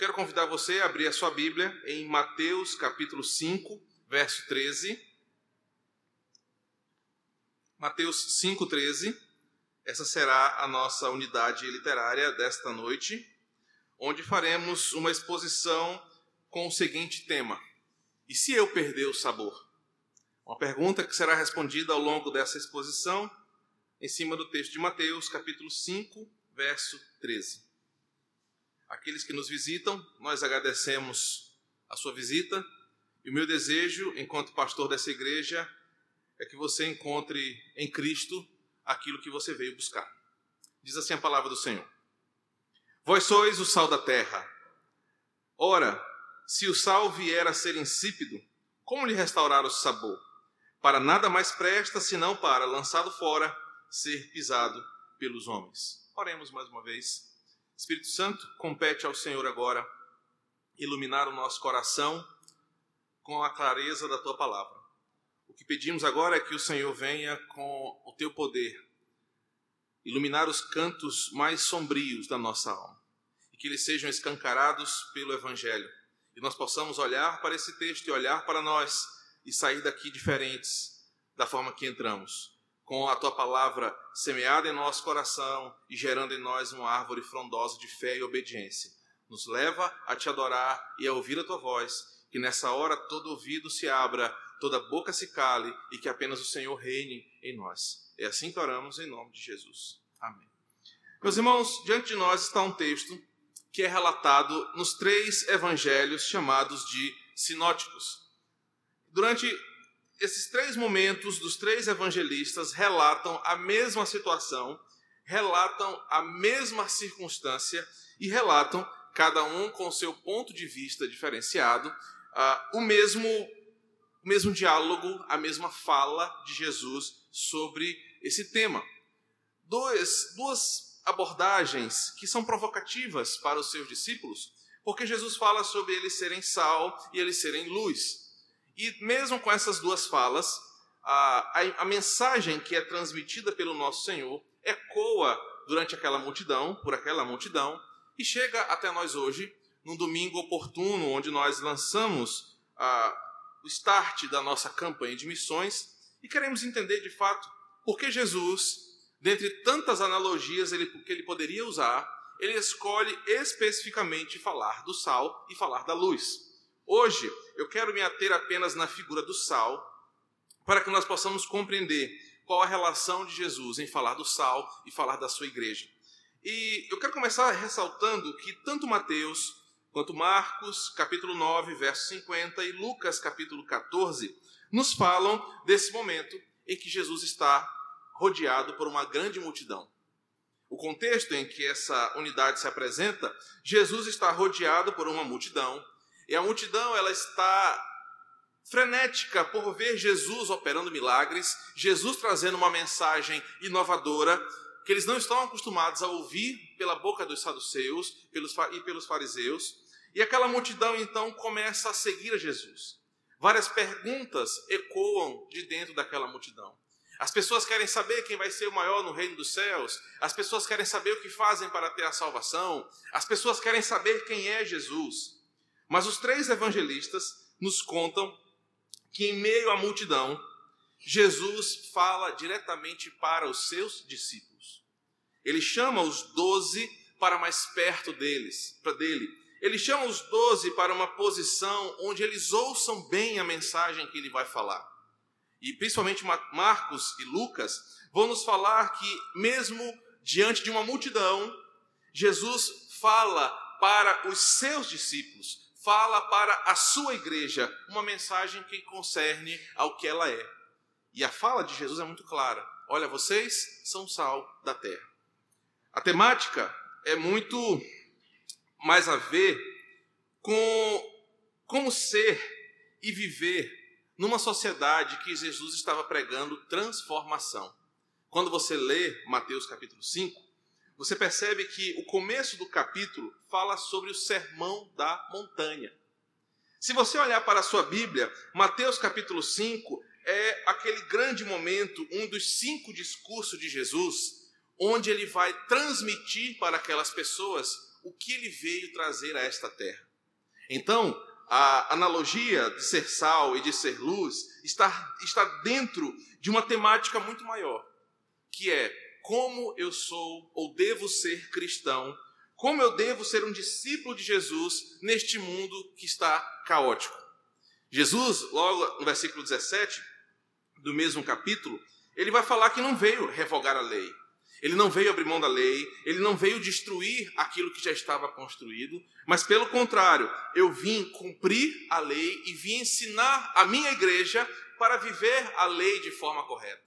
quero convidar você a abrir a sua Bíblia em Mateus capítulo 5, verso 13. Mateus 5, 13. Essa será a nossa unidade literária desta noite, onde faremos uma exposição com o seguinte tema: E se eu perder o sabor? Uma pergunta que será respondida ao longo dessa exposição, em cima do texto de Mateus, capítulo 5, verso 13. Aqueles que nos visitam, nós agradecemos a sua visita, e o meu desejo, enquanto pastor dessa igreja, é que você encontre em Cristo aquilo que você veio buscar. Diz assim a palavra do Senhor: Vós sois o sal da terra. Ora, se o sal vier a ser insípido, como lhe restaurar o sabor? Para nada mais presta senão para, lançado fora, ser pisado pelos homens. Oremos mais uma vez. Espírito Santo, compete ao Senhor agora iluminar o nosso coração com a clareza da tua palavra. O que pedimos agora é que o Senhor venha com o teu poder iluminar os cantos mais sombrios da nossa alma e que eles sejam escancarados pelo Evangelho e nós possamos olhar para esse texto e olhar para nós e sair daqui diferentes da forma que entramos, com a tua palavra semeada em nosso coração e gerando em nós uma árvore frondosa de fé e obediência. Nos leva a te adorar e a ouvir a tua voz, que nessa hora todo ouvido se abra, toda boca se cale e que apenas o Senhor reine em nós. É assim que oramos em nome de Jesus. Amém. Meus irmãos, diante de nós está um texto que é relatado nos três evangelhos chamados de sinóticos. Durante esses três momentos dos três evangelistas relatam a mesma situação, relatam a mesma circunstância e relatam, cada um com seu ponto de vista diferenciado, uh, o mesmo mesmo diálogo, a mesma fala de Jesus sobre esse tema. Dois, duas abordagens que são provocativas para os seus discípulos, porque Jesus fala sobre eles serem sal e eles serem luz. E mesmo com essas duas falas, a, a, a mensagem que é transmitida pelo nosso Senhor ecoa durante aquela multidão, por aquela multidão, e chega até nós hoje, num domingo oportuno, onde nós lançamos o start da nossa campanha de missões e queremos entender de fato por que Jesus, dentre tantas analogias ele, que ele poderia usar, ele escolhe especificamente falar do sal e falar da luz. Hoje, eu quero me ater apenas na figura do sal, para que nós possamos compreender qual a relação de Jesus em falar do sal e falar da sua igreja. E eu quero começar ressaltando que tanto Mateus quanto Marcos, capítulo 9, verso 50, e Lucas, capítulo 14, nos falam desse momento em que Jesus está rodeado por uma grande multidão. O contexto em que essa unidade se apresenta, Jesus está rodeado por uma multidão, e a multidão ela está frenética por ver Jesus operando milagres, Jesus trazendo uma mensagem inovadora que eles não estão acostumados a ouvir pela boca dos saduceus pelos, e pelos fariseus. E aquela multidão então começa a seguir a Jesus. Várias perguntas ecoam de dentro daquela multidão. As pessoas querem saber quem vai ser o maior no reino dos céus. As pessoas querem saber o que fazem para ter a salvação. As pessoas querem saber quem é Jesus. Mas os três evangelistas nos contam que, em meio à multidão, Jesus fala diretamente para os seus discípulos. Ele chama os doze para mais perto deles, para dele. Ele chama os doze para uma posição onde eles ouçam bem a mensagem que ele vai falar. E principalmente Marcos e Lucas vão nos falar que, mesmo diante de uma multidão, Jesus fala para os seus discípulos, fala para a sua igreja uma mensagem que concerne ao que ela é. E a fala de Jesus é muito clara: olha, vocês são sal da terra. A temática é muito mais a ver com como ser e viver numa sociedade que Jesus estava pregando transformação. Quando você lê Mateus capítulo 5, você percebe que o começo do capítulo fala sobre o sermão da montanha. Se você olhar para a sua Bíblia, Mateus capítulo 5 é aquele grande momento, um dos cinco discursos de Jesus, onde ele vai transmitir para aquelas pessoas o que ele veio trazer a esta terra. Então, a analogia de ser sal e de ser luz está, está dentro de uma temática muito maior, que é como eu sou ou devo ser cristão, como eu devo ser um discípulo de Jesus neste mundo que está caótico. Jesus, logo no versículo 17 do mesmo capítulo, ele vai falar que não veio revogar a lei, ele não veio abrir mão da lei, ele não veio destruir aquilo que já estava construído, mas pelo contrário, eu vim cumprir a lei e vim ensinar a minha igreja para viver a lei de forma correta.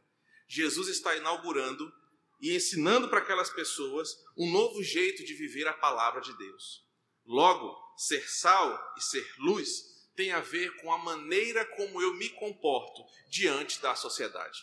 Jesus está inaugurando e ensinando para aquelas pessoas um novo jeito de viver a palavra de Deus. Logo, ser sal e ser luz tem a ver com a maneira como eu me comporto diante da sociedade.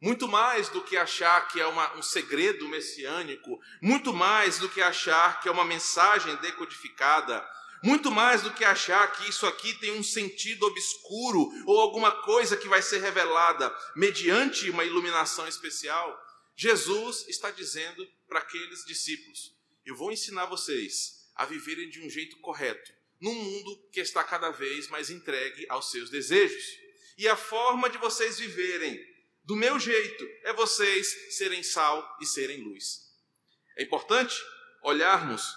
Muito mais do que achar que é uma, um segredo messiânico, muito mais do que achar que é uma mensagem decodificada, muito mais do que achar que isso aqui tem um sentido obscuro ou alguma coisa que vai ser revelada mediante uma iluminação especial. Jesus está dizendo para aqueles discípulos: Eu vou ensinar vocês a viverem de um jeito correto, num mundo que está cada vez mais entregue aos seus desejos. E a forma de vocês viverem do meu jeito, é vocês serem sal e serem luz. É importante olharmos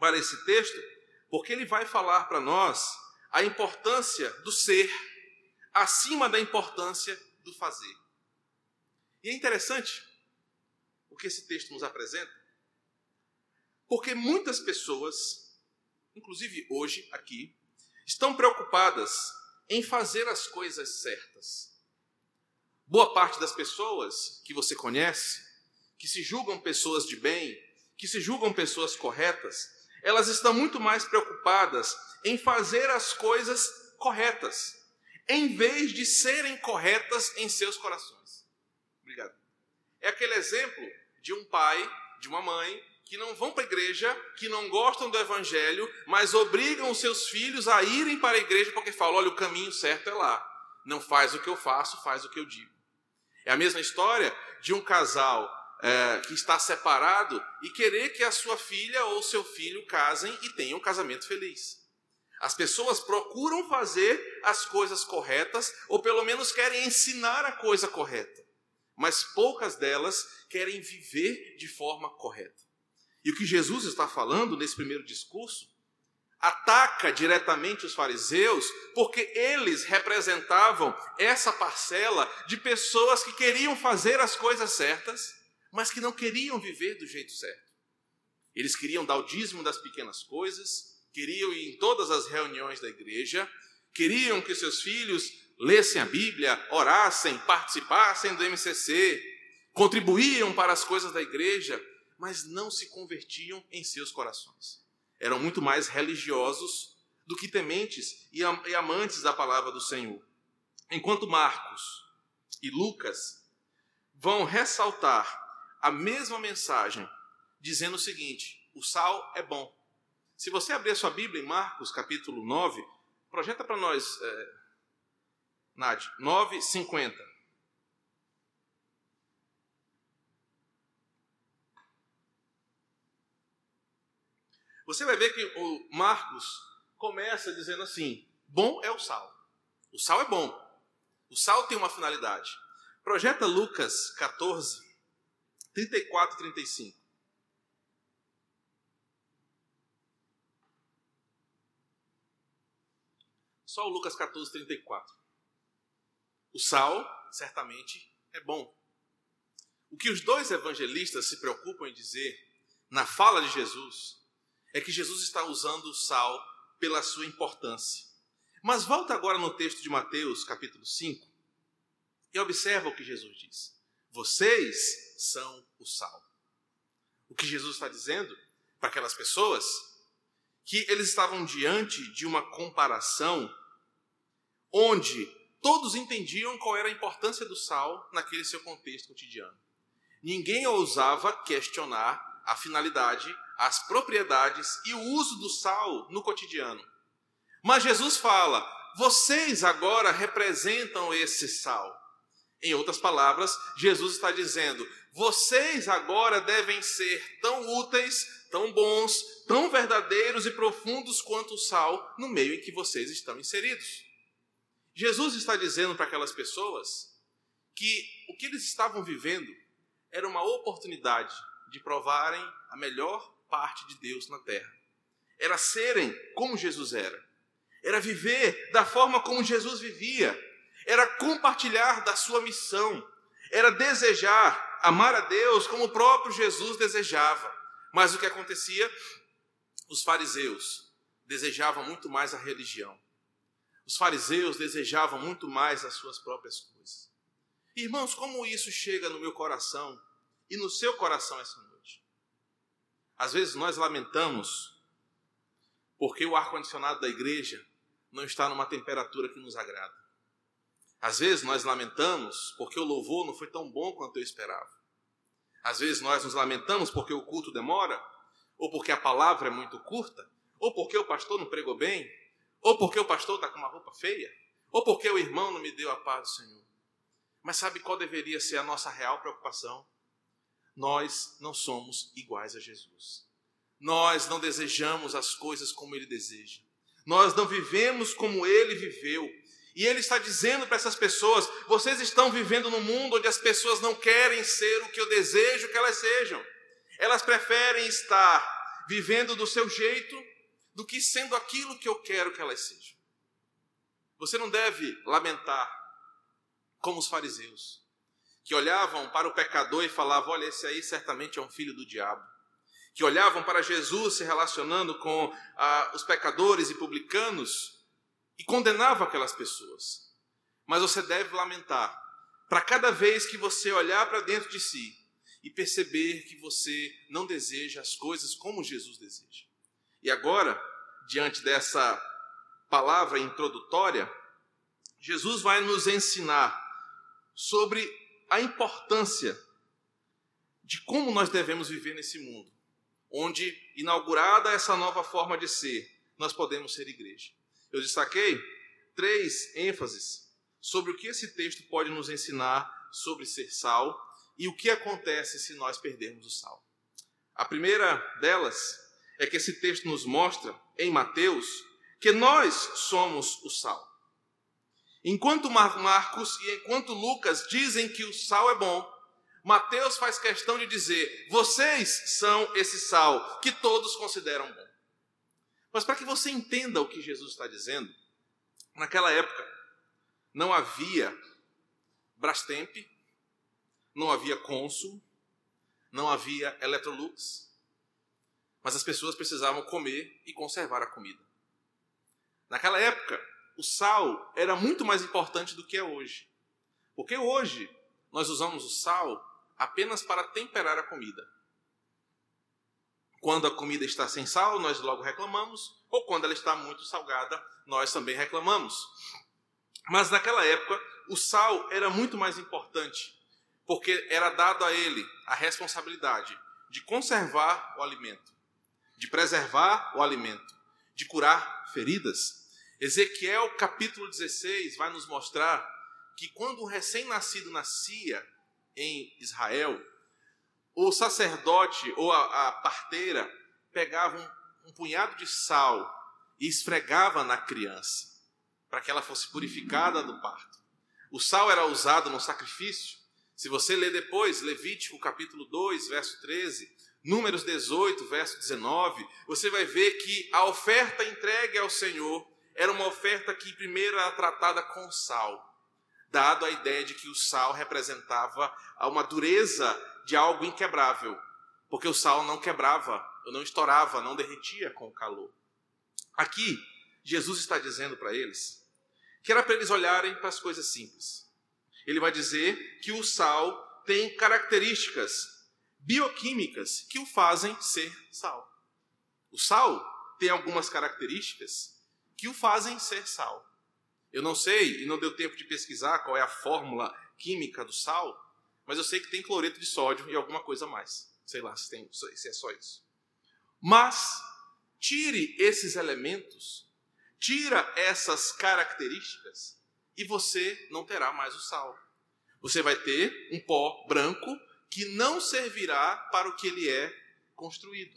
para esse texto, porque ele vai falar para nós a importância do ser acima da importância do fazer. E é interessante o que esse texto nos apresenta, porque muitas pessoas, inclusive hoje aqui, estão preocupadas em fazer as coisas certas Boa parte das pessoas que você conhece, que se julgam pessoas de bem, que se julgam pessoas corretas, elas estão muito mais preocupadas em fazer as coisas corretas, em vez de serem corretas em seus corações. É aquele exemplo de um pai, de uma mãe, que não vão para a igreja, que não gostam do evangelho, mas obrigam os seus filhos a irem para a igreja porque falam: olha, o caminho certo é lá. Não faz o que eu faço, faz o que eu digo. É a mesma história de um casal é, que está separado e querer que a sua filha ou seu filho casem e tenham um casamento feliz. As pessoas procuram fazer as coisas corretas, ou pelo menos querem ensinar a coisa correta, mas poucas delas querem viver de forma correta. E o que Jesus está falando nesse primeiro discurso ataca diretamente os fariseus, porque eles representavam essa parcela de pessoas que queriam fazer as coisas certas, mas que não queriam viver do jeito certo. Eles queriam dar o dízimo das pequenas coisas, queriam ir em todas as reuniões da igreja, queriam que seus filhos lessem a Bíblia, orassem, participassem do MCC, contribuíam para as coisas da igreja, mas não se convertiam em seus corações eram muito mais religiosos do que tementes e amantes da palavra do Senhor. Enquanto Marcos e Lucas vão ressaltar a mesma mensagem, dizendo o seguinte: o sal é bom. Se você abrir a sua Bíblia em Marcos, capítulo 9, projeta para nós, é, Nádia, 9, 50. Você vai ver que o Marcos começa dizendo assim: bom é o sal. O sal é bom. O sal tem uma finalidade. Projeta Lucas 14, 34 e 35. Só o Lucas 14, 34. O sal, certamente, é bom. O que os dois evangelistas se preocupam em dizer na fala de Jesus é que Jesus está usando o sal pela sua importância. Mas volta agora no texto de Mateus, capítulo 5, e observa o que Jesus diz. Vocês são o sal. O que Jesus está dizendo para aquelas pessoas que eles estavam diante de uma comparação onde todos entendiam qual era a importância do sal naquele seu contexto cotidiano. Ninguém ousava questionar a finalidade as propriedades e o uso do sal no cotidiano. Mas Jesus fala: vocês agora representam esse sal. Em outras palavras, Jesus está dizendo: vocês agora devem ser tão úteis, tão bons, tão verdadeiros e profundos quanto o sal no meio em que vocês estão inseridos. Jesus está dizendo para aquelas pessoas que o que eles estavam vivendo era uma oportunidade de provarem a melhor parte de Deus na terra. Era serem como Jesus era. Era viver da forma como Jesus vivia. Era compartilhar da sua missão. Era desejar amar a Deus como o próprio Jesus desejava. Mas o que acontecia? Os fariseus desejavam muito mais a religião. Os fariseus desejavam muito mais as suas próprias coisas. Irmãos, como isso chega no meu coração e no seu coração essa noite? Às vezes nós lamentamos porque o ar-condicionado da igreja não está numa temperatura que nos agrada. Às vezes nós lamentamos porque o louvor não foi tão bom quanto eu esperava. Às vezes nós nos lamentamos porque o culto demora, ou porque a palavra é muito curta, ou porque o pastor não pregou bem, ou porque o pastor está com uma roupa feia, ou porque o irmão não me deu a paz do Senhor. Mas sabe qual deveria ser a nossa real preocupação? Nós não somos iguais a Jesus. Nós não desejamos as coisas como ele deseja. Nós não vivemos como ele viveu. E ele está dizendo para essas pessoas: vocês estão vivendo num mundo onde as pessoas não querem ser o que eu desejo que elas sejam. Elas preferem estar vivendo do seu jeito do que sendo aquilo que eu quero que elas sejam. Você não deve lamentar como os fariseus, que olhavam para o pecador e falavam: olha, esse aí certamente é um filho do diabo. Que olhavam para Jesus se relacionando com ah, os pecadores e publicanos e condenavam aquelas pessoas. Mas você deve lamentar para cada vez que você olhar para dentro de si e perceber que você não deseja as coisas como Jesus deseja. E agora, diante dessa palavra introdutória, Jesus vai nos ensinar sobre a importância de como nós devemos viver nesse mundo, onde, inaugurada essa nova forma de ser, nós podemos ser igreja. Eu destaquei três ênfases sobre o que esse texto pode nos ensinar sobre ser sal e o que acontece se nós perdermos o sal. A primeira delas é que esse texto nos mostra, em Mateus, que nós somos o sal. Enquanto Marcos e enquanto Lucas dizem que o sal é bom, Mateus faz questão de dizer: vocês são esse sal que todos consideram bom. Mas para que você entenda o que Jesus está dizendo, naquela época não havia Brastemp, não havia Consul, não havia Electrolux, mas as pessoas precisavam comer e conservar a comida. Naquela época, o sal era muito mais importante do que é hoje. Porque hoje nós usamos o sal apenas para temperar a comida. Quando a comida está sem sal, nós logo reclamamos, ou quando ela está muito salgada, nós também reclamamos. Mas naquela época, o sal era muito mais importante, porque era dado a ele a responsabilidade de conservar o alimento de preservar o alimento, de curar feridas. Ezequiel capítulo 16 vai nos mostrar que quando um recém-nascido nascia em Israel, o sacerdote ou a, a parteira pegava um, um punhado de sal e esfregava na criança, para que ela fosse purificada do parto. O sal era usado no sacrifício. Se você ler depois, Levítico capítulo 2, verso 13, Números 18, verso 19, você vai ver que a oferta entregue ao Senhor era uma oferta que primeiro era tratada com sal, dado a ideia de que o sal representava uma dureza de algo inquebrável, porque o sal não quebrava, não estourava, não derretia com o calor. Aqui, Jesus está dizendo para eles que era para eles olharem para as coisas simples. Ele vai dizer que o sal tem características bioquímicas que o fazem ser sal. O sal tem algumas características que o fazem ser sal. Eu não sei e não deu tempo de pesquisar qual é a fórmula química do sal, mas eu sei que tem cloreto de sódio e alguma coisa mais. Sei lá se, tem, se é só isso. Mas tire esses elementos, tira essas características e você não terá mais o sal. Você vai ter um pó branco que não servirá para o que ele é construído.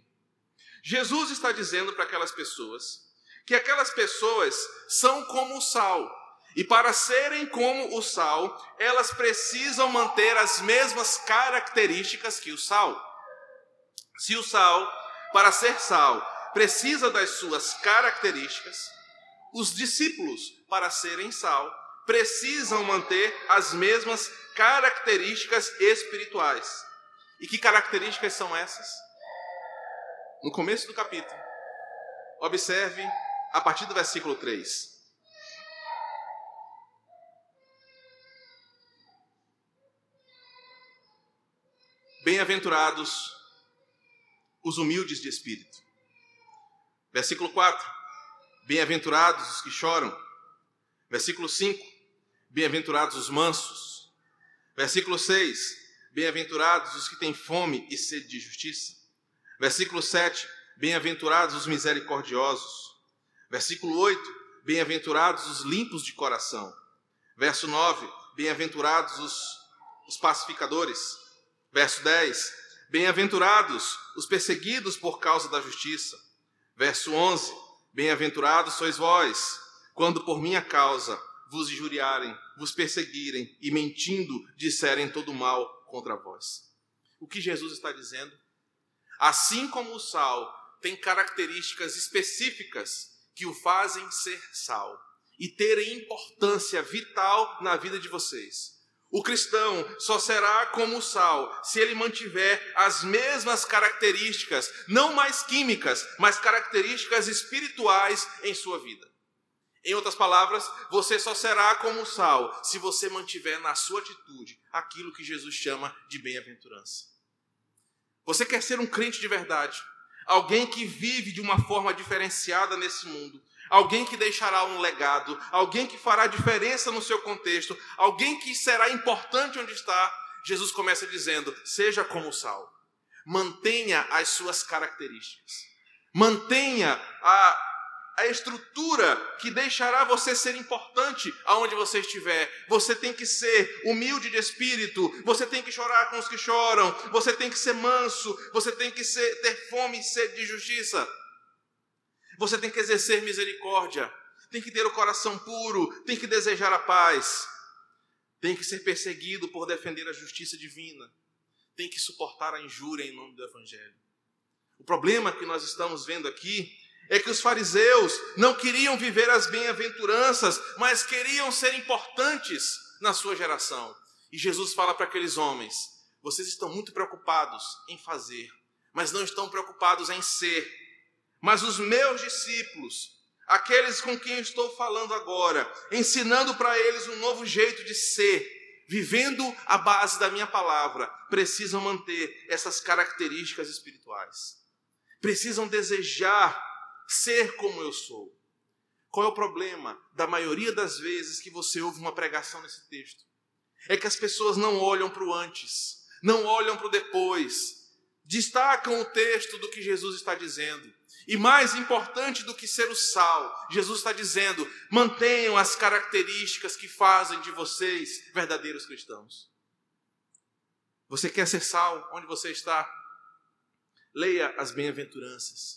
Jesus está dizendo para aquelas pessoas que aquelas pessoas são como o sal. E para serem como o sal, elas precisam manter as mesmas características que o sal. Se o sal, para ser sal, precisa das suas características, os discípulos, para serem sal, precisam manter as mesmas características espirituais. E que características são essas? No começo do capítulo, observe a partir do versículo 3. Bem-aventurados os humildes de espírito. Versículo 4. Bem-aventurados os que choram. Versículo 5. Bem-aventurados os mansos. Versículo 6. Bem-aventurados os que têm fome e sede de justiça. Versículo 7. Bem-aventurados os misericordiosos. Versículo 8. Bem-aventurados os limpos de coração. Verso 9. Bem-aventurados os, os pacificadores. Verso 10. Bem-aventurados os perseguidos por causa da justiça. Verso 11: Bem-aventurados sois vós, quando por minha causa vos injuriarem, vos perseguirem e mentindo disserem todo mal contra vós. O que Jesus está dizendo? Assim como o sal tem características específicas que o fazem ser sal e terem importância vital na vida de vocês. O cristão só será como o sal se ele mantiver as mesmas características, não mais químicas, mas características espirituais em sua vida. Em outras palavras, você só será como o sal se você mantiver na sua atitude aquilo que Jesus chama de bem-aventurança. Você quer ser um crente de verdade, alguém que vive de uma forma diferenciada nesse mundo, alguém que deixará um legado, alguém que fará diferença no seu contexto, alguém que será importante onde está. Jesus começa dizendo: seja como o sal, mantenha as suas características, mantenha a, a estrutura que deixará você ser importante aonde você estiver. Você tem que ser humilde de espírito, você tem que chorar com os que choram, você tem que ser manso, você tem que ser, ter fome e sede de justiça. Você tem que exercer misericórdia, tem que ter o coração puro, tem que desejar a paz, tem que ser perseguido por defender a justiça divina, tem que suportar a injúria em nome do Evangelho. O problema que nós estamos vendo aqui é que os fariseus não queriam viver as bem-aventuranças, mas queriam ser importantes na sua geração. E Jesus fala para aqueles homens: vocês estão muito preocupados em fazer, mas não estão preocupados em ser. Mas os meus discípulos, aqueles com quem estou falando agora, ensinando para eles um novo jeito de ser, vivendo a base da minha palavra, precisam manter essas características espirituais. Precisam desejar ser como eu sou. Qual é o problema da maioria das vezes que você ouve uma pregação nesse texto? É que as pessoas não olham para o antes, não olham para o depois, destacam o texto do que Jesus está dizendo e mais importante do que ser o sal, Jesus está dizendo: mantenham as características que fazem de vocês verdadeiros cristãos. Você quer ser sal onde você está? Leia as bem-aventuranças.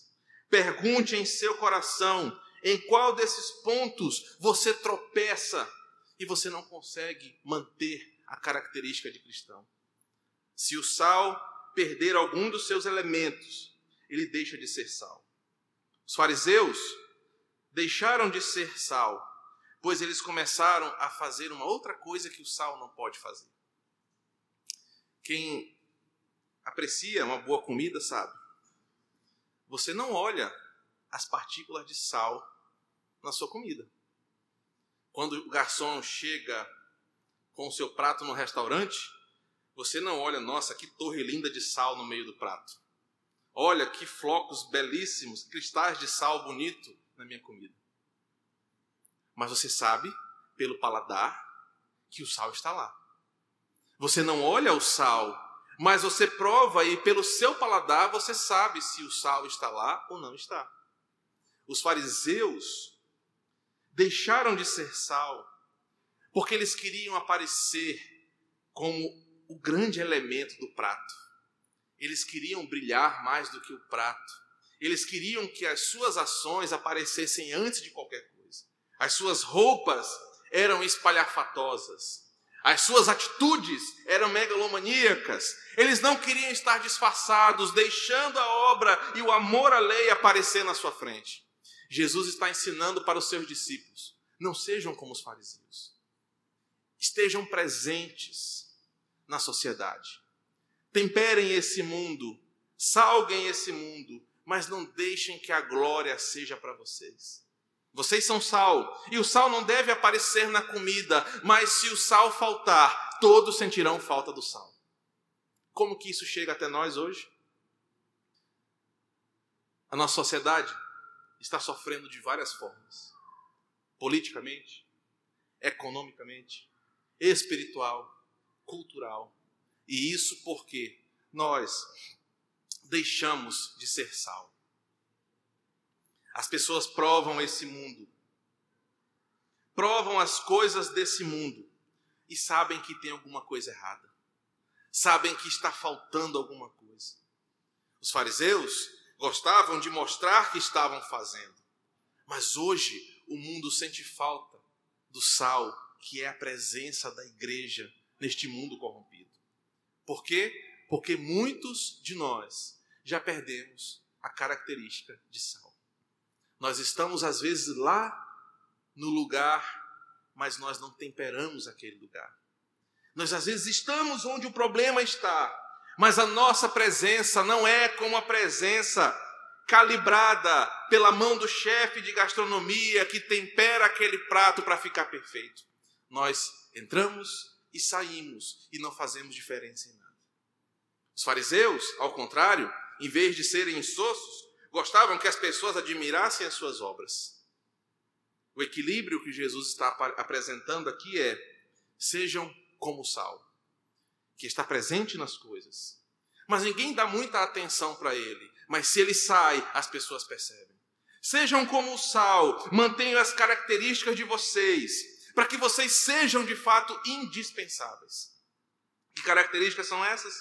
Pergunte em seu coração em qual desses pontos você tropeça e você não consegue manter a característica de cristão. Se o sal perder algum dos seus elementos, ele deixa de ser sal. Os fariseus deixaram de ser sal, pois eles começaram a fazer uma outra coisa que o sal não pode fazer. Quem aprecia uma boa comida sabe. Você não olha as partículas de sal na sua comida. Quando o garçom chega com o seu prato no restaurante, você não olha, nossa, que torre linda de sal no meio do prato. Olha que flocos belíssimos, cristais de sal bonito na minha comida. Mas você sabe, pelo paladar, que o sal está lá. Você não olha o sal, mas você prova e pelo seu paladar você sabe se o sal está lá ou não está. Os fariseus deixaram de ser sal porque eles queriam aparecer como o grande elemento do prato. Eles queriam brilhar mais do que o prato. Eles queriam que as suas ações aparecessem antes de qualquer coisa. As suas roupas eram espalhafatosas. As suas atitudes eram megalomaníacas. Eles não queriam estar disfarçados, deixando a obra e o amor à lei aparecer na sua frente. Jesus está ensinando para os seus discípulos: não sejam como os fariseus. Estejam presentes na sociedade. Temperem esse mundo, salguem esse mundo, mas não deixem que a glória seja para vocês. Vocês são sal, e o sal não deve aparecer na comida, mas se o sal faltar, todos sentirão falta do sal. Como que isso chega até nós hoje? A nossa sociedade está sofrendo de várias formas: politicamente, economicamente, espiritual, cultural. E isso porque nós deixamos de ser sal. As pessoas provam esse mundo, provam as coisas desse mundo e sabem que tem alguma coisa errada, sabem que está faltando alguma coisa. Os fariseus gostavam de mostrar que estavam fazendo, mas hoje o mundo sente falta do sal, que é a presença da igreja neste mundo corrompido. Por quê? Porque muitos de nós já perdemos a característica de sal. Nós estamos, às vezes, lá no lugar, mas nós não temperamos aquele lugar. Nós, às vezes, estamos onde o problema está, mas a nossa presença não é como a presença calibrada pela mão do chefe de gastronomia que tempera aquele prato para ficar perfeito. Nós entramos e saímos e não fazemos diferença em nada. Os fariseus, ao contrário, em vez de serem insossos, gostavam que as pessoas admirassem as suas obras. O equilíbrio que Jesus está apresentando aqui é: sejam como sal, que está presente nas coisas. Mas ninguém dá muita atenção para ele. Mas se ele sai, as pessoas percebem. Sejam como o sal, mantenham as características de vocês, para que vocês sejam de fato indispensáveis. Que características são essas?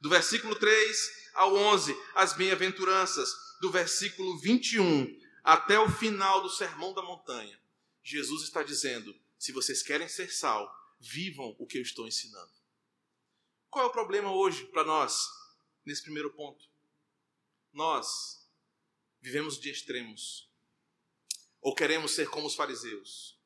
Do versículo 3 ao 11, as bem-aventuranças do versículo 21 até o final do Sermão da Montanha, Jesus está dizendo: se vocês querem ser sal, vivam o que eu estou ensinando. Qual é o problema hoje para nós, nesse primeiro ponto? Nós vivemos de extremos. Ou queremos ser como os fariseus,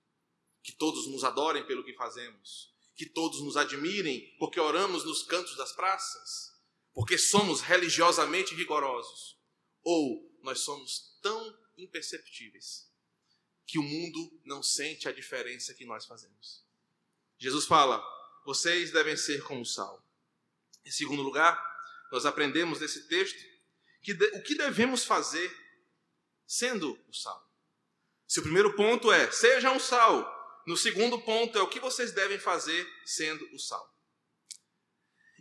que todos nos adorem pelo que fazemos, que todos nos admirem porque oramos nos cantos das praças, porque somos religiosamente rigorosos ou nós somos tão imperceptíveis que o mundo não sente a diferença que nós fazemos. Jesus fala: vocês devem ser como sal. Em segundo lugar, nós aprendemos nesse texto que de, o que devemos fazer sendo o sal. Se o primeiro ponto é sejam sal, no segundo ponto é o que vocês devem fazer sendo o sal.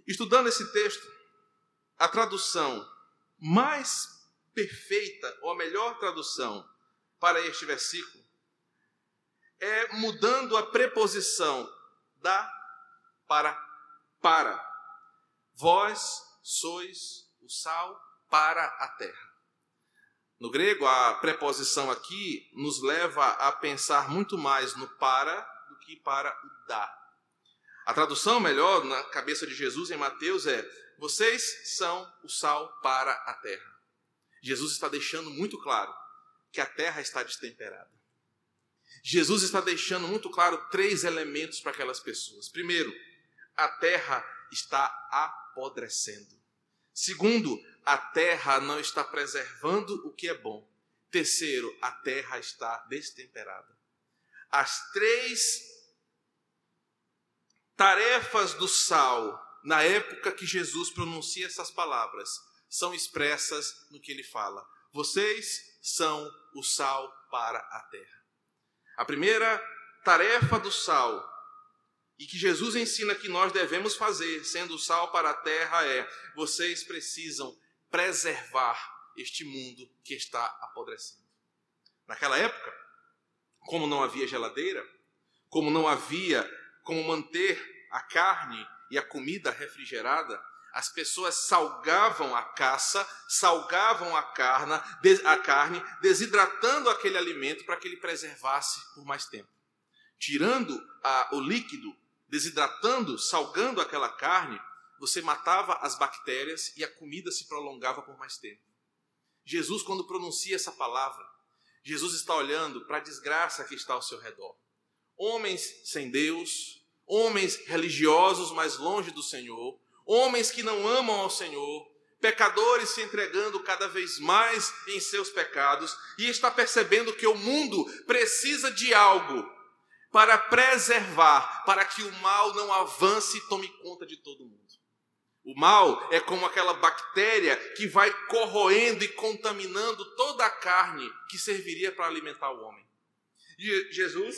Estudando esse texto, a tradução mais perfeita, ou a melhor tradução para este versículo, é mudando a preposição da para para. Vós sois o sal para a terra. No grego, a preposição aqui nos leva a pensar muito mais no para do que para o da. A tradução melhor na cabeça de Jesus em Mateus é: vocês são o sal para a terra. Jesus está deixando muito claro que a terra está destemperada. Jesus está deixando muito claro três elementos para aquelas pessoas. Primeiro, a terra está apodrecendo. Segundo, a terra não está preservando o que é bom. Terceiro, a terra está destemperada. As três tarefas do sal, na época que Jesus pronuncia essas palavras, são expressas no que ele fala. Vocês são o sal para a terra. A primeira tarefa do sal e que Jesus ensina que nós devemos fazer, sendo o sal para a terra, é: vocês precisam preservar este mundo que está apodrecendo. Naquela época, como não havia geladeira, como não havia como manter a carne e a comida refrigerada, As pessoas salgavam a caça, salgavam a carne, a carne, desidratando aquele alimento para que ele preservasse por mais tempo. Tirando a, o líquido, desidratando, salgando aquela carne, você matava as bactérias e a comida se prolongava por mais tempo. Jesus, quando pronuncia essa palavra, Jesus está olhando para a desgraça que está ao seu redor. Homens sem Deus, homens religiosos mais longe do Senhor, homens que não amam ao Senhor, pecadores se entregando cada vez mais em seus pecados e está percebendo que o mundo precisa de algo para preservar, para que o mal não avance e tome conta de todo mundo. O mal é como aquela bactéria que vai corroendo e contaminando toda a carne que serviria para alimentar o homem. E Jesus,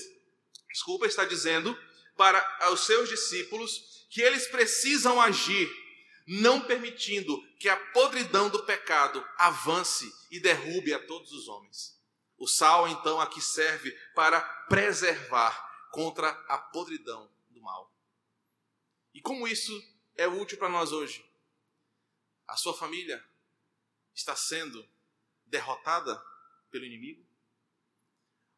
desculpa, está dizendo para os seus discípulos que eles precisam agir, não permitindo que a podridão do pecado avance e derrube a todos os homens. O sal, então, aqui serve para preservar contra a podridão do mal. E como isso é útil para nós hoje? A sua família está sendo derrotada pelo inimigo?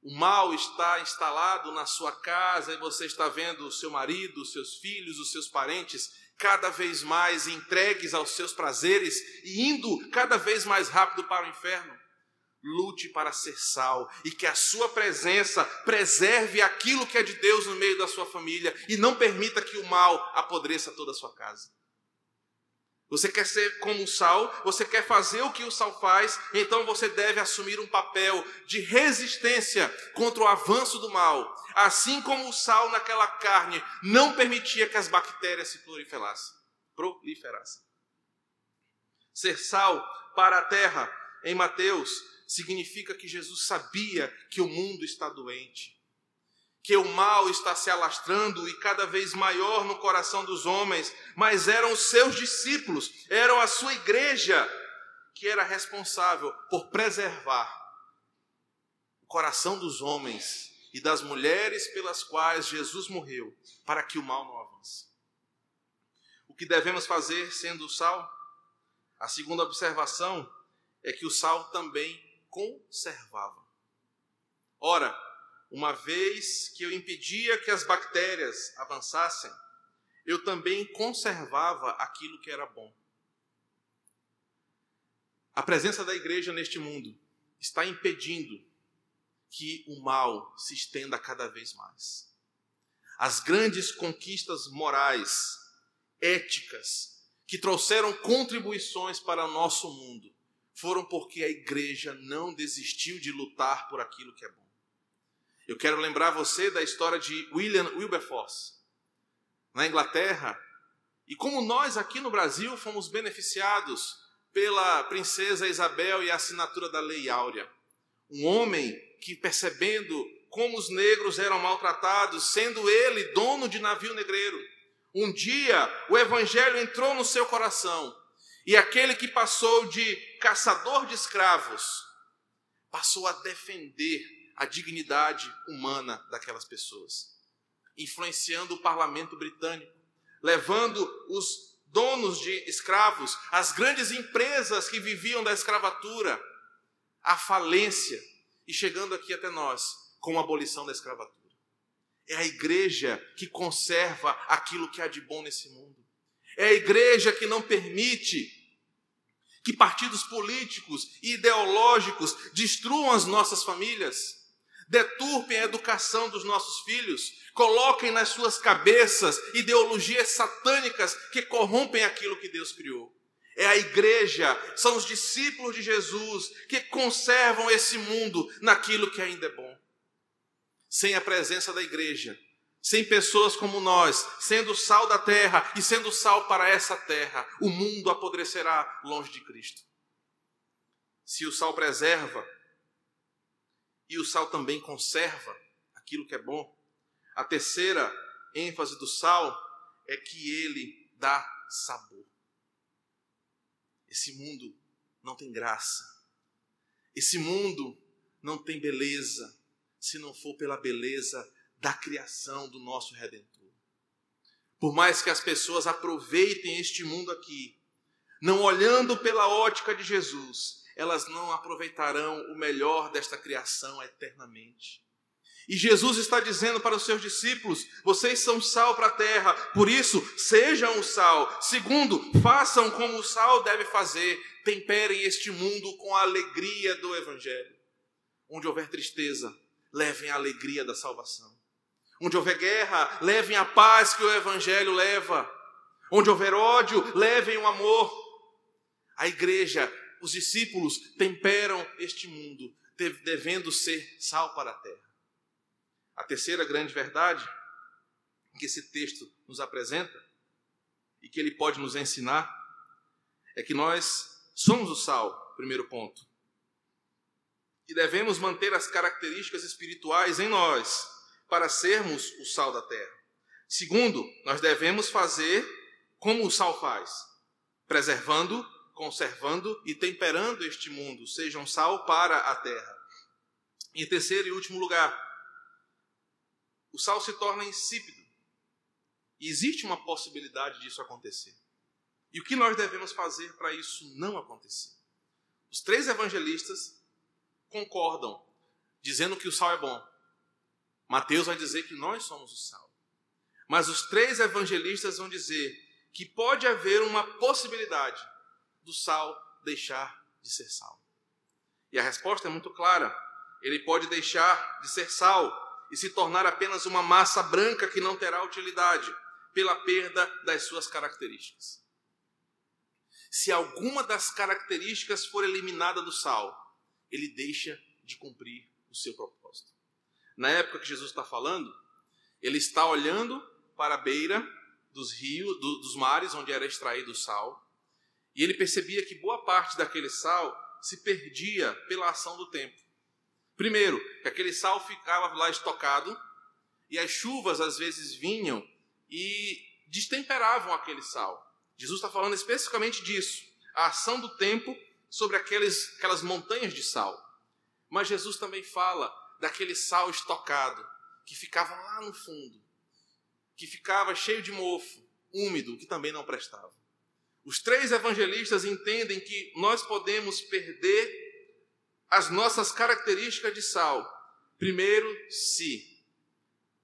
O mal está instalado na sua casa e você está vendo o seu marido, os seus filhos, os seus parentes cada vez mais entregues aos seus prazeres e indo cada vez mais rápido para o inferno. Lute para ser sal e que a sua presença preserve aquilo que é de Deus no meio da sua família e não permita que o mal apodreça toda a sua casa. Você quer ser como o sal, você quer fazer o que o sal faz, então você deve assumir um papel de resistência contra o avanço do mal. Assim como o sal naquela carne não permitia que as bactérias se proliferassem. proliferassem. Ser sal para a terra, em Mateus, significa que Jesus sabia que o mundo está doente que o mal está se alastrando e cada vez maior no coração dos homens, mas eram os seus discípulos, eram a sua igreja que era responsável por preservar o coração dos homens e das mulheres pelas quais Jesus morreu, para que o mal não avance. O que devemos fazer sendo o sal? A segunda observação é que o sal também conservava. Ora, uma vez que eu impedia que as bactérias avançassem, eu também conservava aquilo que era bom. A presença da igreja neste mundo está impedindo que o mal se estenda cada vez mais. As grandes conquistas morais, éticas, que trouxeram contribuições para o nosso mundo, foram porque a igreja não desistiu de lutar por aquilo que é bom. Eu quero lembrar você da história de William Wilberforce, na Inglaterra, e como nós aqui no Brasil fomos beneficiados pela princesa Isabel e a assinatura da Lei Áurea. Um homem que, percebendo como os negros eram maltratados, sendo ele dono de navio negreiro, um dia o evangelho entrou no seu coração e aquele que passou de caçador de escravos passou a defender a dignidade humana daquelas pessoas, influenciando o parlamento britânico, levando os donos de escravos, as grandes empresas que viviam da escravatura, à falência e chegando aqui até nós com a abolição da escravatura. É a igreja que conserva aquilo que há de bom nesse mundo. É a igreja que não permite que partidos políticos e ideológicos destruam as nossas famílias deturpem a educação dos nossos filhos, coloquem nas suas cabeças ideologias satânicas que corrompem aquilo que Deus criou. É a igreja, são os discípulos de Jesus que conservam esse mundo naquilo que ainda é bom. Sem a presença da igreja, sem pessoas como nós, sendo sal da terra e sendo sal para essa terra, o mundo apodrecerá longe de Cristo. Se o sal preserva, e o sal também conserva aquilo que é bom. A terceira ênfase do sal é que ele dá sabor. Esse mundo não tem graça. Esse mundo não tem beleza se não for pela beleza da criação do nosso redentor. Por mais que as pessoas aproveitem este mundo aqui, não olhando pela ótica de Jesus, elas não aproveitarão o melhor desta criação eternamente. E Jesus está dizendo para os seus discípulos: vocês são sal para a terra, por isso sejam o sal. Segundo, façam como o sal deve fazer, temperem este mundo com a alegria do Evangelho. Onde houver tristeza, levem a alegria da salvação. Onde houver guerra, levem a paz que o Evangelho leva. Onde houver ódio, levem o amor. A igreja, os discípulos temperam este mundo, devendo ser sal para a terra. A terceira grande verdade que esse texto nos apresenta e que ele pode nos ensinar é que nós somos o sal, primeiro ponto. E devemos manter as características espirituais em nós para sermos o sal da terra. Segundo, nós devemos fazer como o sal faz, preservando, conservando e temperando este mundo, sejam sal para a terra. Em terceiro e último lugar, o sal se torna insípido. E existe uma possibilidade disso acontecer. E o que nós devemos fazer para isso não acontecer? Os três evangelistas concordam, dizendo que o sal é bom. Mateus vai dizer que nós somos o sal. Mas os três evangelistas vão dizer que pode haver uma possibilidade do sal deixar de ser sal. E a resposta é muito clara. Ele pode deixar de ser sal e se tornar apenas uma massa branca que não terá utilidade, pela perda das suas características. Se alguma das características for eliminada do sal, ele deixa de cumprir o seu propósito. Na época que Jesus está falando, ele está olhando para a beira dos rios, do, dos mares onde era extraído o sal, e ele percebia que boa parte daquele sal se perdia pela ação do tempo. Primeiro, que aquele sal ficava lá estocado e as chuvas às vezes vinham e destemperavam aquele sal. Jesus está falando especificamente disso, a ação do tempo sobre aqueles, aquelas montanhas de sal. Mas Jesus também fala daquele sal estocado que ficava lá no fundo, que ficava cheio de mofo, úmido, que também não prestava. Os três evangelistas entendem que nós podemos perder as nossas características de sal. Primeiro, se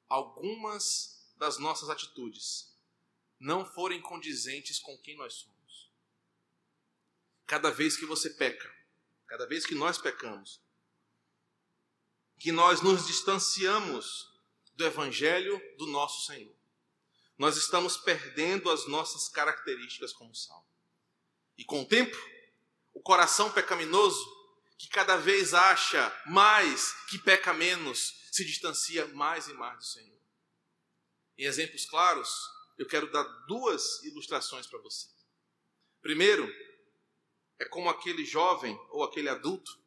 algumas das nossas atitudes não forem condizentes com quem nós somos. Cada vez que você peca, cada vez que nós pecamos, que nós nos distanciamos do evangelho do nosso Senhor. Nós estamos perdendo as nossas características como sal. E com o tempo, o coração pecaminoso que cada vez acha mais que peca menos, se distancia mais e mais do Senhor. Em exemplos claros, eu quero dar duas ilustrações para você. Primeiro, é como aquele jovem ou aquele adulto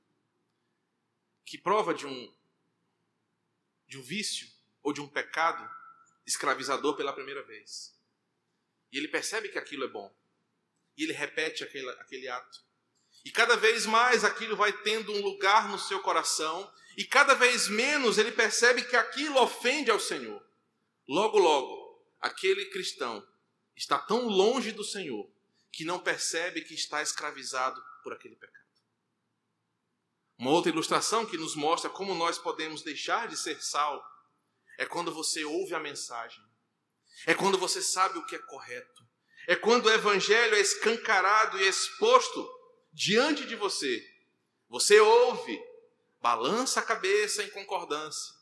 que prova de um de um vício ou de um pecado escravizador pela primeira vez. E ele percebe que aquilo é bom. E ele repete aquele, aquele ato. E cada vez mais aquilo vai tendo um lugar no seu coração, e cada vez menos ele percebe que aquilo ofende ao Senhor. Logo, logo, aquele cristão está tão longe do Senhor que não percebe que está escravizado por aquele pecado. Uma outra ilustração que nos mostra como nós podemos deixar de ser sal é quando você ouve a mensagem, é quando você sabe o que é correto, é quando o evangelho é escancarado e exposto diante de você, você ouve, balança a cabeça em concordância,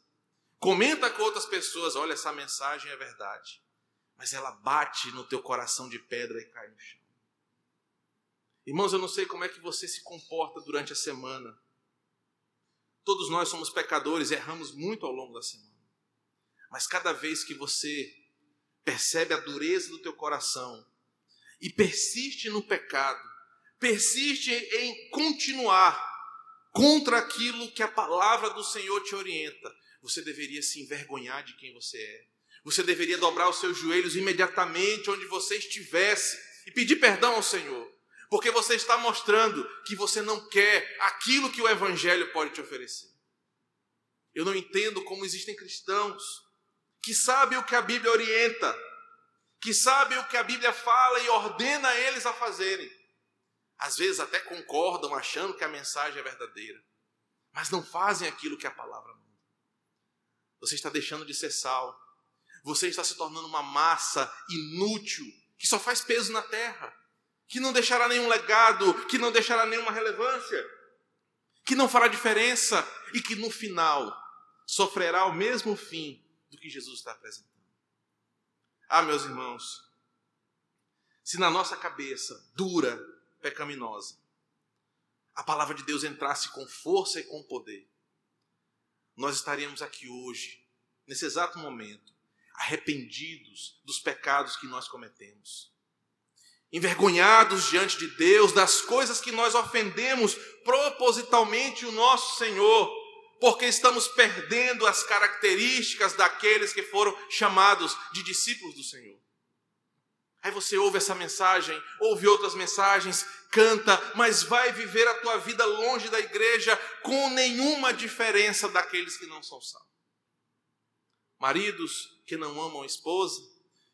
comenta com outras pessoas: olha, essa mensagem é verdade, mas ela bate no teu coração de pedra e cai no chão. Irmãos, eu não sei como é que você se comporta durante a semana. Todos nós somos pecadores, erramos muito ao longo da semana. Mas cada vez que você percebe a dureza do teu coração e persiste no pecado, persiste em continuar contra aquilo que a palavra do Senhor te orienta, você deveria se envergonhar de quem você é. Você deveria dobrar os seus joelhos imediatamente onde você estivesse e pedir perdão ao Senhor, porque você está mostrando que você não quer aquilo que o Evangelho pode te oferecer. Eu não entendo como existem cristãos que sabem o que a Bíblia orienta, que sabem o que a Bíblia fala e ordena eles a fazerem. Às vezes até concordam achando que a mensagem é verdadeira, mas não fazem aquilo que a palavra manda. Você está deixando de ser sal. Você está se tornando uma massa inútil que só faz peso na terra, que não deixará nenhum legado, que não deixará nenhuma relevância, que não fará diferença e que no final sofrerá o mesmo fim do que Jesus está apresentando. Ah, meus irmãos, se na nossa cabeça dura, pecaminosa, a palavra de Deus entrasse com força e com poder, nós estaríamos aqui hoje, nesse exato momento, arrependidos dos pecados que nós cometemos, envergonhados diante de Deus das coisas que nós ofendemos propositalmente o nosso Senhor, porque estamos perdendo as características daqueles que foram chamados de discípulos do Senhor. Aí você ouve essa mensagem, ouve outras mensagens, canta, mas vai viver a tua vida longe da igreja com nenhuma diferença daqueles que não são salvos. Maridos que não amam a esposa,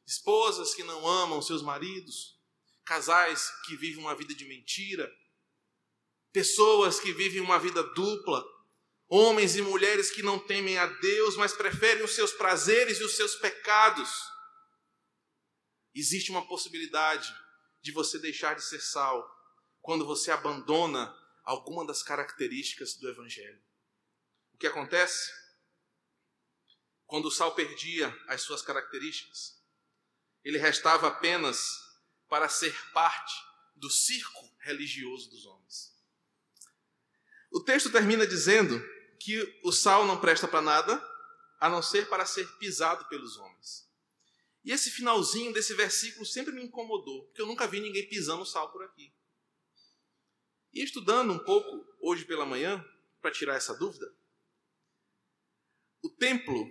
esposas que não amam seus maridos, casais que vivem uma vida de mentira, pessoas que vivem uma vida dupla, homens e mulheres que não temem a Deus, mas preferem os seus prazeres e os seus pecados Existe uma possibilidade de você deixar de ser sal quando você abandona alguma das características do Evangelho. O que acontece? Quando o sal perdia as suas características, ele restava apenas para ser parte do circo religioso dos homens. O texto termina dizendo que o sal não presta para nada a não ser para ser pisado pelos homens. E esse finalzinho desse versículo sempre me incomodou, porque eu nunca vi ninguém pisando sal por aqui. E estudando um pouco hoje pela manhã, para tirar essa dúvida, o templo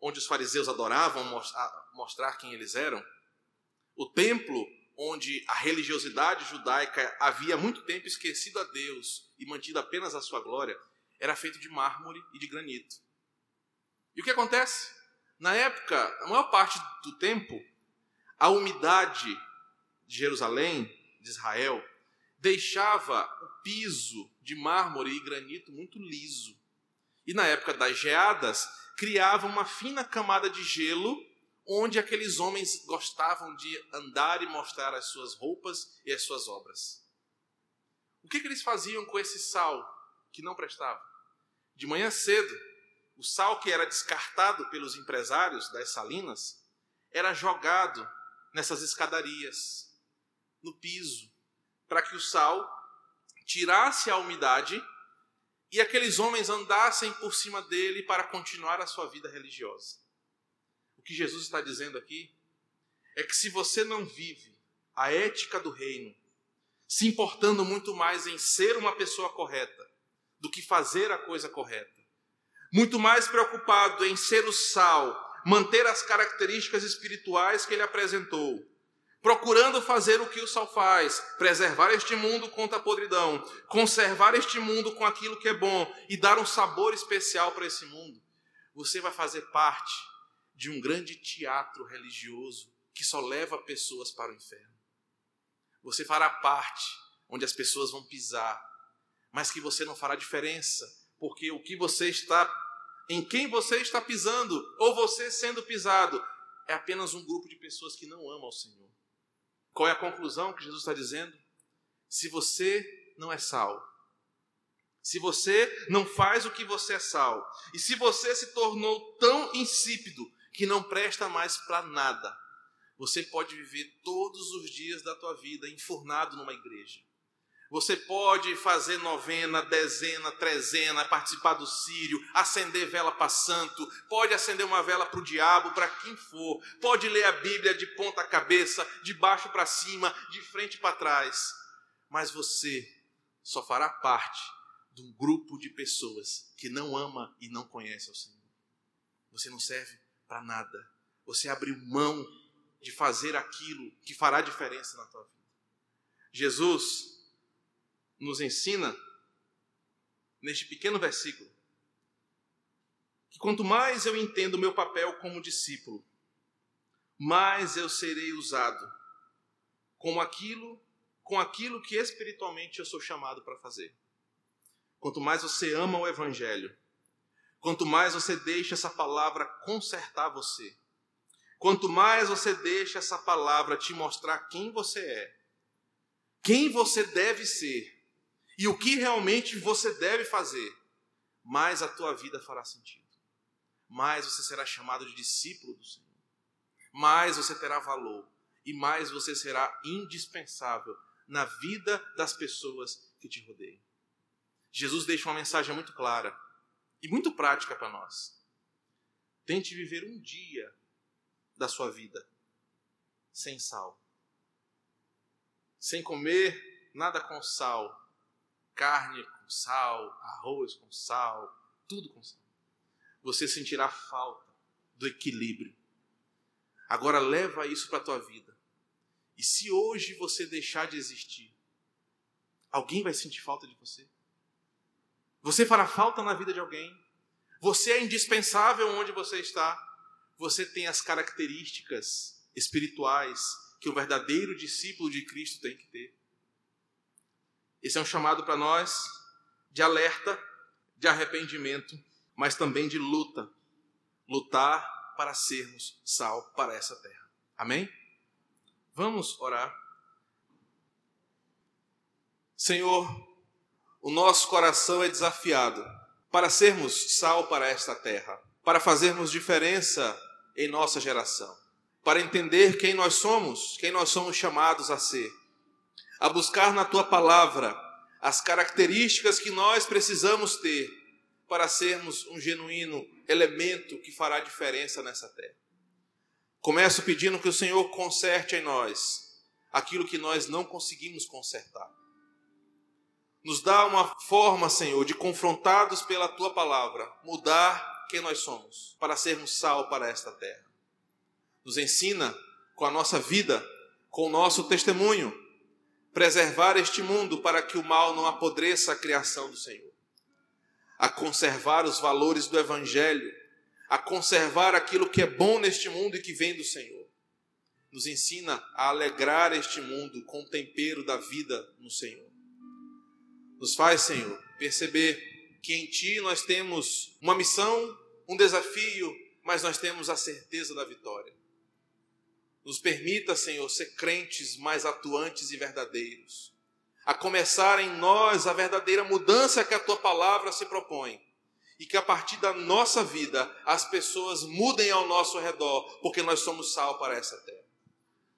onde os fariseus adoravam mostrar quem eles eram, o templo onde a religiosidade judaica havia muito tempo esquecido a Deus e mantido apenas a sua glória, era feito de mármore e de granito. E o que acontece? Na época, a maior parte do tempo, a umidade de Jerusalém, de Israel, deixava o piso de mármore e granito muito liso. E na época das geadas, criava uma fina camada de gelo onde aqueles homens gostavam de andar e mostrar as suas roupas e as suas obras. O que, que eles faziam com esse sal que não prestava? De manhã cedo, o sal que era descartado pelos empresários das salinas era jogado nessas escadarias, no piso, para que o sal tirasse a umidade e aqueles homens andassem por cima dele para continuar a sua vida religiosa. O que Jesus está dizendo aqui é que se você não vive a ética do reino, se importando muito mais em ser uma pessoa correta do que fazer a coisa correta, muito mais preocupado em ser o sal, manter as características espirituais que ele apresentou, procurando fazer o que o sal faz, preservar este mundo contra a podridão, conservar este mundo com aquilo que é bom e dar um sabor especial para esse mundo, você vai fazer parte de um grande teatro religioso que só leva pessoas para o inferno. Você fará parte onde as pessoas vão pisar, mas que você não fará diferença, porque o que você está em quem você está pisando, ou você sendo pisado, é apenas um grupo de pessoas que não amam ao Senhor. Qual é a conclusão que Jesus está dizendo? Se você não é sal, se você não faz o que você é sal, e se você se tornou tão insípido que não presta mais para nada, você pode viver todos os dias da tua vida enfurnado numa igreja. Você pode fazer novena, dezena, trezena, participar do sírio, acender vela para santo, pode acender uma vela para o diabo, para quem for, pode ler a Bíblia de ponta cabeça, de baixo para cima, de frente para trás, mas você só fará parte de um grupo de pessoas que não ama e não conhece o Senhor. Você não serve para nada. Você abriu mão de fazer aquilo que fará diferença na tua vida. Jesus nos ensina, neste pequeno versículo, que quanto mais eu entendo o meu papel como discípulo, mais eu serei usado como aquilo, com aquilo que espiritualmente eu sou chamado para fazer. Quanto mais você ama o evangelho, quanto mais você deixa essa palavra consertar você, quanto mais você deixa essa palavra te mostrar quem você é, quem você deve ser e o que realmente você deve fazer, mais a tua vida fará sentido. Mais você será chamado de discípulo do Senhor. Mais você terá valor e mais você será indispensável na vida das pessoas que te rodeiam. Jesus deixa uma mensagem muito clara e muito prática para nós. Tente viver um dia da sua vida sem sal. Sem comer nada com sal. Carne com sal, arroz com sal, tudo com sal. Você sentirá falta do equilíbrio. Agora leva isso para a tua vida. E se hoje você deixar de existir, alguém vai sentir falta de você? Você fará falta na vida de alguém? Você é indispensável onde você está? Você tem as características espirituais que o verdadeiro discípulo de Cristo tem que ter. Esse é um chamado para nós de alerta, de arrependimento, mas também de luta. Lutar para sermos sal para essa terra. Amém? Vamos orar. Senhor, o nosso coração é desafiado para sermos sal para esta terra, para fazermos diferença em nossa geração, para entender quem nós somos, quem nós somos chamados a ser, a buscar na tua palavra as características que nós precisamos ter para sermos um genuíno elemento que fará diferença nessa terra. Começo pedindo que o Senhor conserte em nós aquilo que nós não conseguimos consertar. Nos dá uma forma, Senhor, de confrontados pela tua palavra, mudar quem nós somos, para sermos sal para esta terra. Nos ensina com a nossa vida, com o nosso testemunho, preservar este mundo para que o mal não apodreça a criação do Senhor, a conservar os valores do Evangelho a conservar aquilo que é bom neste mundo e que vem do Senhor. Nos ensina a alegrar este mundo com o tempero da vida no Senhor. Nos faz, Senhor, perceber que em Ti nós temos uma missão, um desafio, mas nós temos a certeza da vitória. Nos permita, Senhor, ser crentes mais atuantes e verdadeiros, a começar em nós a verdadeira mudança que a Tua palavra se propõe e que a partir da nossa vida as pessoas mudem ao nosso redor, porque nós somos sal para essa terra.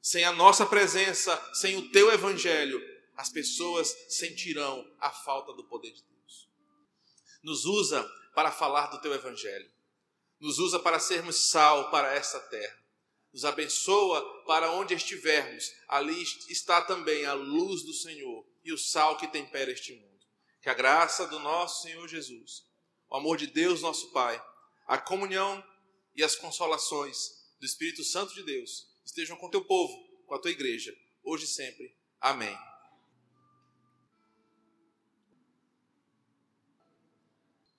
Sem a nossa presença, sem o teu evangelho, as pessoas sentirão a falta do poder de Deus. Nos usa para falar do teu evangelho. Nos usa para sermos sal para essa terra. Nos abençoa para onde estivermos. Ali está também a luz do Senhor e o sal que tempera este mundo. Que a graça do nosso Senhor Jesus o amor de Deus, nosso Pai, a comunhão e as consolações do Espírito Santo de Deus estejam com teu povo, com a tua igreja, hoje e sempre. Amém.